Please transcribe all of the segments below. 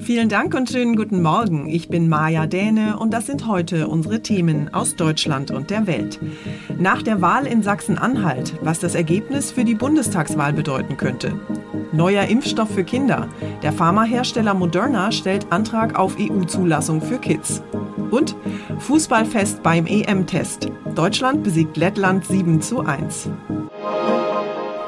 Vielen Dank und schönen guten Morgen. Ich bin Maja Däne und das sind heute unsere Themen aus Deutschland und der Welt. Nach der Wahl in Sachsen-Anhalt, was das Ergebnis für die Bundestagswahl bedeuten könnte. Neuer Impfstoff für Kinder. Der Pharmahersteller Moderna stellt Antrag auf EU-Zulassung für Kids. Und Fußballfest beim EM-Test. Deutschland besiegt Lettland 7 zu 1.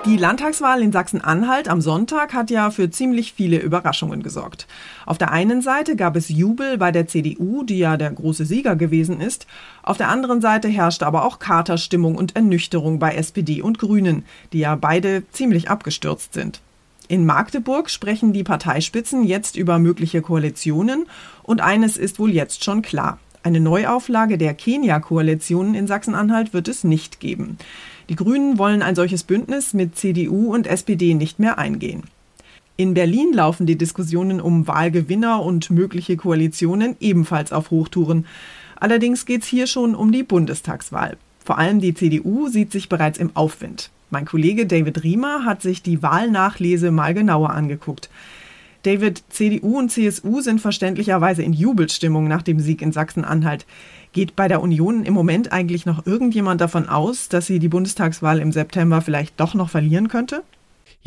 Die Landtagswahl in Sachsen-Anhalt am Sonntag hat ja für ziemlich viele Überraschungen gesorgt. Auf der einen Seite gab es Jubel bei der CDU, die ja der große Sieger gewesen ist. Auf der anderen Seite herrschte aber auch Katerstimmung und Ernüchterung bei SPD und Grünen, die ja beide ziemlich abgestürzt sind. In Magdeburg sprechen die Parteispitzen jetzt über mögliche Koalitionen und eines ist wohl jetzt schon klar. Eine Neuauflage der Kenia-Koalitionen in Sachsen-Anhalt wird es nicht geben. Die Grünen wollen ein solches Bündnis mit CDU und SPD nicht mehr eingehen. In Berlin laufen die Diskussionen um Wahlgewinner und mögliche Koalitionen ebenfalls auf Hochtouren. Allerdings geht es hier schon um die Bundestagswahl. Vor allem die CDU sieht sich bereits im Aufwind. Mein Kollege David Riemer hat sich die Wahlnachlese mal genauer angeguckt. David, CDU und CSU sind verständlicherweise in Jubelstimmung nach dem Sieg in Sachsen-Anhalt. Geht bei der Union im Moment eigentlich noch irgendjemand davon aus, dass sie die Bundestagswahl im September vielleicht doch noch verlieren könnte?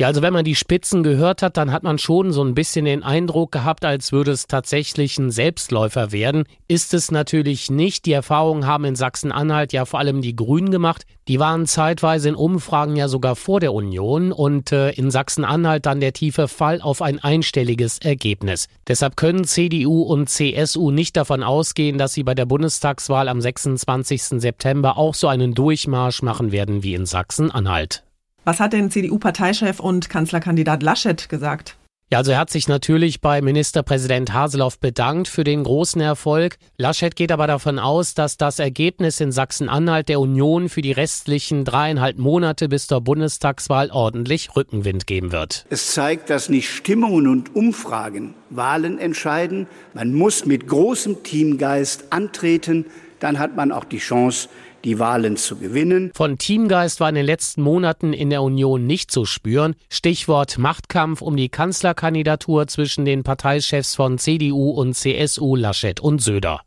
Ja, also wenn man die Spitzen gehört hat, dann hat man schon so ein bisschen den Eindruck gehabt, als würde es tatsächlich ein Selbstläufer werden. Ist es natürlich nicht. Die Erfahrungen haben in Sachsen-Anhalt ja vor allem die Grünen gemacht. Die waren zeitweise in Umfragen ja sogar vor der Union und äh, in Sachsen-Anhalt dann der tiefe Fall auf ein einstelliges Ergebnis. Deshalb können CDU und CSU nicht davon ausgehen, dass sie bei der Bundestagswahl am 26. September auch so einen Durchmarsch machen werden wie in Sachsen-Anhalt. Was hat denn CDU-Parteichef und Kanzlerkandidat Laschet gesagt? Ja, also er hat sich natürlich bei Ministerpräsident Haseloff bedankt für den großen Erfolg. Laschet geht aber davon aus, dass das Ergebnis in Sachsen-Anhalt der Union für die restlichen dreieinhalb Monate bis zur Bundestagswahl ordentlich Rückenwind geben wird. Es zeigt, dass nicht Stimmungen und Umfragen Wahlen entscheiden. Man muss mit großem Teamgeist antreten. Dann hat man auch die Chance, die Wahlen zu gewinnen. Von Teamgeist war in den letzten Monaten in der Union nicht zu spüren. Stichwort Machtkampf um die Kanzlerkandidatur zwischen den Parteichefs von CDU und CSU Laschet und Söder.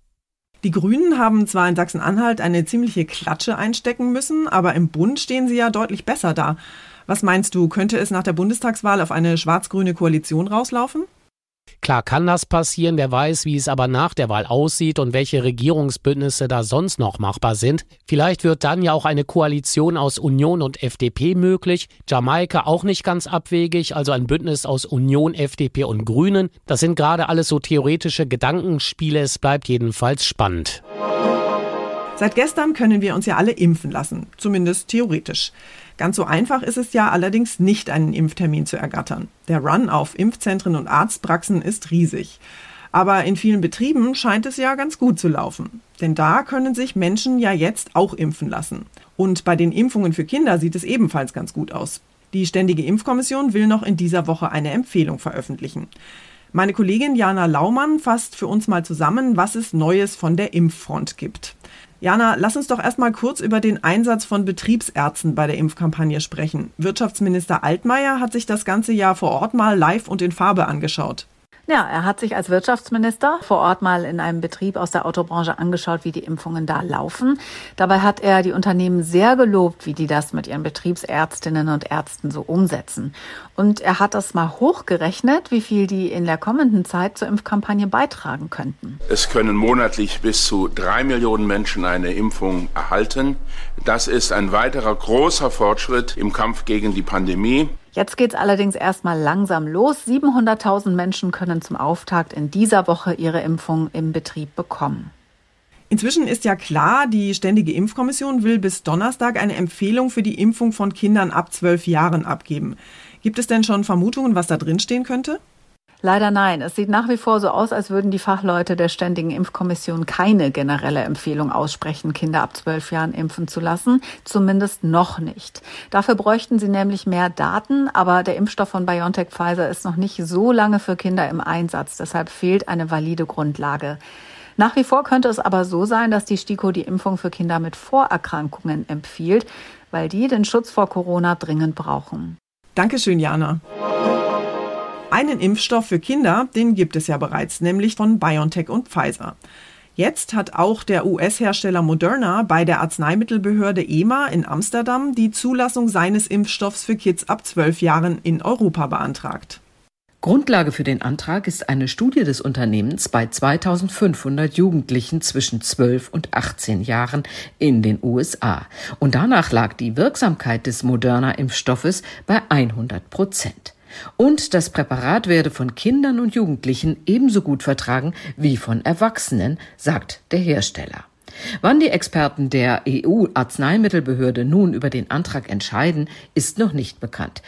Die Grünen haben zwar in Sachsen-Anhalt eine ziemliche Klatsche einstecken müssen, aber im Bund stehen sie ja deutlich besser da. Was meinst du, könnte es nach der Bundestagswahl auf eine schwarz-grüne Koalition rauslaufen? Klar kann das passieren, wer weiß, wie es aber nach der Wahl aussieht und welche Regierungsbündnisse da sonst noch machbar sind. Vielleicht wird dann ja auch eine Koalition aus Union und FDP möglich. Jamaika auch nicht ganz abwegig, also ein Bündnis aus Union, FDP und Grünen. Das sind gerade alles so theoretische Gedankenspiele, es bleibt jedenfalls spannend. Seit gestern können wir uns ja alle impfen lassen, zumindest theoretisch. Ganz so einfach ist es ja allerdings nicht, einen Impftermin zu ergattern. Der Run auf Impfzentren und Arztpraxen ist riesig. Aber in vielen Betrieben scheint es ja ganz gut zu laufen. Denn da können sich Menschen ja jetzt auch impfen lassen. Und bei den Impfungen für Kinder sieht es ebenfalls ganz gut aus. Die Ständige Impfkommission will noch in dieser Woche eine Empfehlung veröffentlichen. Meine Kollegin Jana Laumann fasst für uns mal zusammen, was es Neues von der Impffront gibt. Jana, lass uns doch erstmal kurz über den Einsatz von Betriebsärzten bei der Impfkampagne sprechen. Wirtschaftsminister Altmaier hat sich das ganze Jahr vor Ort mal live und in Farbe angeschaut. Ja, er hat sich als Wirtschaftsminister vor Ort mal in einem Betrieb aus der Autobranche angeschaut, wie die Impfungen da laufen. Dabei hat er die Unternehmen sehr gelobt, wie die das mit ihren Betriebsärztinnen und Ärzten so umsetzen. Und er hat das mal hochgerechnet, wie viel die in der kommenden Zeit zur Impfkampagne beitragen könnten. Es können monatlich bis zu drei Millionen Menschen eine Impfung erhalten. Das ist ein weiterer großer Fortschritt im Kampf gegen die Pandemie. Jetzt geht's allerdings erstmal langsam los. 700.000 Menschen können zum Auftakt in dieser Woche ihre Impfung im Betrieb bekommen. Inzwischen ist ja klar, die Ständige Impfkommission will bis Donnerstag eine Empfehlung für die Impfung von Kindern ab zwölf Jahren abgeben. Gibt es denn schon Vermutungen, was da drin stehen könnte? Leider nein. Es sieht nach wie vor so aus, als würden die Fachleute der Ständigen Impfkommission keine generelle Empfehlung aussprechen, Kinder ab zwölf Jahren impfen zu lassen. Zumindest noch nicht. Dafür bräuchten sie nämlich mehr Daten, aber der Impfstoff von BioNTech Pfizer ist noch nicht so lange für Kinder im Einsatz. Deshalb fehlt eine valide Grundlage. Nach wie vor könnte es aber so sein, dass die STIKO die Impfung für Kinder mit Vorerkrankungen empfiehlt, weil die den Schutz vor Corona dringend brauchen. Dankeschön, Jana. Einen Impfstoff für Kinder, den gibt es ja bereits, nämlich von BioNTech und Pfizer. Jetzt hat auch der US-Hersteller Moderna bei der Arzneimittelbehörde EMA in Amsterdam die Zulassung seines Impfstoffs für Kids ab 12 Jahren in Europa beantragt. Grundlage für den Antrag ist eine Studie des Unternehmens bei 2500 Jugendlichen zwischen 12 und 18 Jahren in den USA. Und danach lag die Wirksamkeit des Moderna-Impfstoffes bei 100 Prozent. Und das Präparat werde von Kindern und Jugendlichen ebenso gut vertragen wie von Erwachsenen, sagt der Hersteller. Wann die Experten der EU-Arzneimittelbehörde nun über den Antrag entscheiden, ist noch nicht bekannt.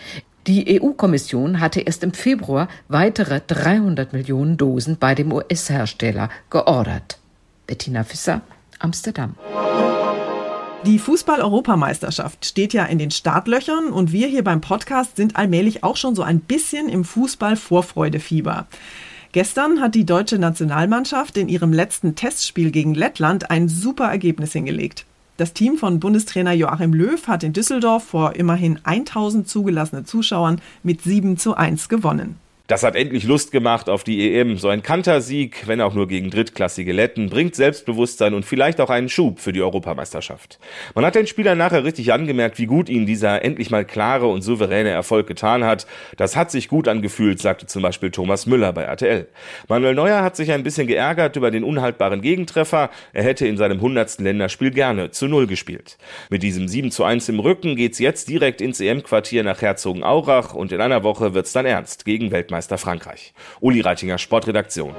Die EU-Kommission hatte erst im Februar weitere 300 Millionen Dosen bei dem US-Hersteller geordert. Bettina Fisser, Amsterdam. Die Fußball-Europameisterschaft steht ja in den Startlöchern und wir hier beim Podcast sind allmählich auch schon so ein bisschen im Fußball-Vorfreudefieber. Gestern hat die deutsche Nationalmannschaft in ihrem letzten Testspiel gegen Lettland ein super Ergebnis hingelegt. Das Team von Bundestrainer Joachim Löw hat in Düsseldorf vor immerhin 1000 zugelassene Zuschauern mit 7 zu 1 gewonnen. Das hat endlich Lust gemacht auf die EM. So ein Kantersieg, wenn auch nur gegen drittklassige Letten, bringt Selbstbewusstsein und vielleicht auch einen Schub für die Europameisterschaft. Man hat den Spielern nachher richtig angemerkt, wie gut ihnen dieser endlich mal klare und souveräne Erfolg getan hat. Das hat sich gut angefühlt, sagte zum Beispiel Thomas Müller bei RTL. Manuel Neuer hat sich ein bisschen geärgert über den unhaltbaren Gegentreffer. Er hätte in seinem hundertsten Länderspiel gerne zu Null gespielt. Mit diesem 7 zu 1 im Rücken geht's jetzt direkt ins EM-Quartier nach Herzogenaurach und in einer Woche wird's dann ernst gegen Weltmeister Weltmeister Frankreich. Uli Reitinger, Sportredaktion.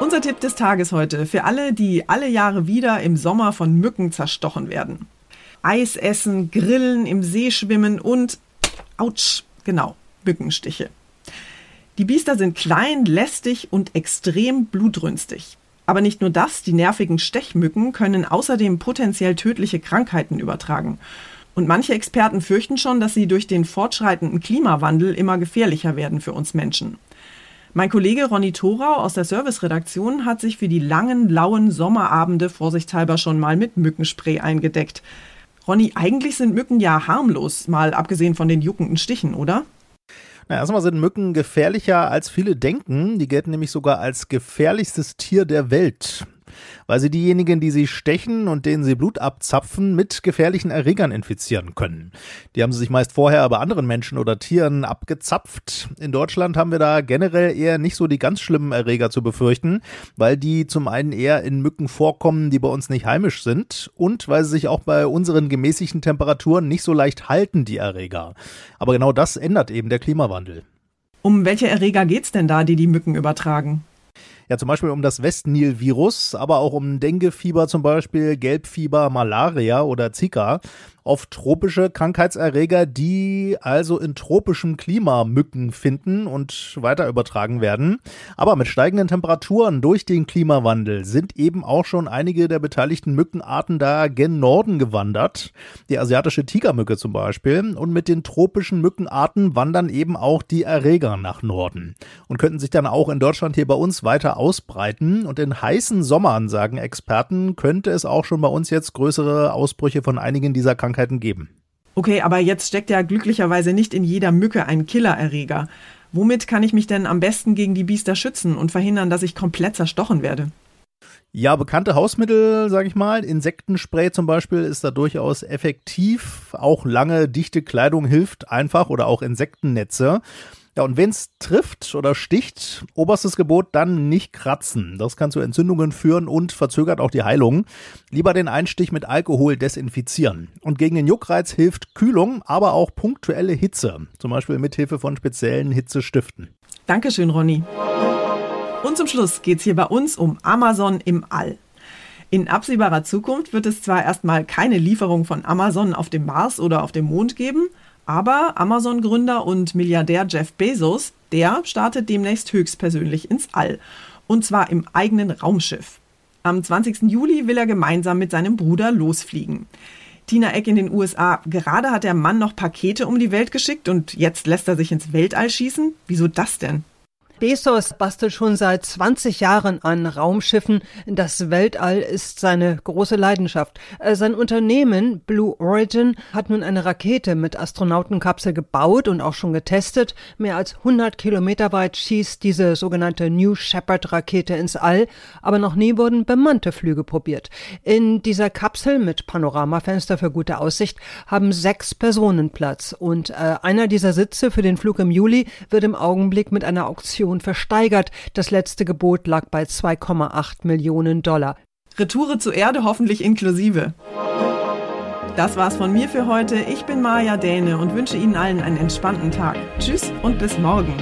Unser Tipp des Tages heute für alle, die alle Jahre wieder im Sommer von Mücken zerstochen werden. Eis essen, grillen, im See schwimmen und, ouch, genau, Mückenstiche. Die Biester sind klein, lästig und extrem blutrünstig. Aber nicht nur das, die nervigen Stechmücken können außerdem potenziell tödliche Krankheiten übertragen. Und manche Experten fürchten schon, dass sie durch den fortschreitenden Klimawandel immer gefährlicher werden für uns Menschen. Mein Kollege Ronny Thorau aus der Serviceredaktion hat sich für die langen, lauen Sommerabende vorsichtshalber schon mal mit Mückenspray eingedeckt. Ronny, eigentlich sind Mücken ja harmlos, mal abgesehen von den juckenden Stichen, oder? Na, erstmal sind Mücken gefährlicher als viele denken. Die gelten nämlich sogar als gefährlichstes Tier der Welt. Weil sie diejenigen, die sie stechen und denen sie Blut abzapfen, mit gefährlichen Erregern infizieren können. Die haben sie sich meist vorher bei anderen Menschen oder Tieren abgezapft. In Deutschland haben wir da generell eher nicht so die ganz schlimmen Erreger zu befürchten, weil die zum einen eher in Mücken vorkommen, die bei uns nicht heimisch sind und weil sie sich auch bei unseren gemäßigten Temperaturen nicht so leicht halten, die Erreger. Aber genau das ändert eben der Klimawandel. Um welche Erreger geht's denn da, die die Mücken übertragen? Ja, zum Beispiel um das Westnil-Virus, aber auch um Denguefieber zum Beispiel, Gelbfieber, Malaria oder Zika oft tropische Krankheitserreger, die also in tropischem Klima Mücken finden und weiter übertragen werden. Aber mit steigenden Temperaturen durch den Klimawandel sind eben auch schon einige der beteiligten Mückenarten da gen Norden gewandert. Die asiatische Tigermücke zum Beispiel. Und mit den tropischen Mückenarten wandern eben auch die Erreger nach Norden und könnten sich dann auch in Deutschland hier bei uns weiter ausbreiten. Und in heißen Sommern, sagen Experten, könnte es auch schon bei uns jetzt größere Ausbrüche von einigen dieser Krankheiten Krankheiten geben. Okay, aber jetzt steckt ja glücklicherweise nicht in jeder Mücke ein Killererreger. Womit kann ich mich denn am besten gegen die Biester schützen und verhindern, dass ich komplett zerstochen werde? Ja, bekannte Hausmittel, sage ich mal. Insektenspray zum Beispiel ist da durchaus effektiv. Auch lange, dichte Kleidung hilft einfach oder auch Insektennetze. Ja, und wenn es trifft oder sticht, oberstes Gebot dann nicht kratzen. Das kann zu Entzündungen führen und verzögert auch die Heilung. Lieber den Einstich mit Alkohol desinfizieren. Und gegen den Juckreiz hilft Kühlung, aber auch punktuelle Hitze. Zum Beispiel mithilfe von speziellen Hitzestiften. Dankeschön, Ronny. Und zum Schluss geht's hier bei uns um Amazon im All. In absehbarer Zukunft wird es zwar erstmal keine Lieferung von Amazon auf dem Mars oder auf dem Mond geben, aber Amazon-Gründer und Milliardär Jeff Bezos, der startet demnächst höchstpersönlich ins All. Und zwar im eigenen Raumschiff. Am 20. Juli will er gemeinsam mit seinem Bruder losfliegen. Tina Eck in den USA. Gerade hat der Mann noch Pakete um die Welt geschickt und jetzt lässt er sich ins Weltall schießen. Wieso das denn? Bezos bastelt schon seit 20 Jahren an Raumschiffen. Das Weltall ist seine große Leidenschaft. Äh, sein Unternehmen Blue Origin hat nun eine Rakete mit Astronautenkapsel gebaut und auch schon getestet. Mehr als 100 Kilometer weit schießt diese sogenannte New Shepard Rakete ins All, aber noch nie wurden bemannte Flüge probiert. In dieser Kapsel mit Panoramafenster für gute Aussicht haben sechs Personen Platz und äh, einer dieser Sitze für den Flug im Juli wird im Augenblick mit einer Auktion Million versteigert. Das letzte Gebot lag bei 2,8 Millionen Dollar. Retoure zur Erde hoffentlich inklusive. Das war's von mir für heute. Ich bin Maja Däne und wünsche Ihnen allen einen entspannten Tag. Tschüss und bis morgen.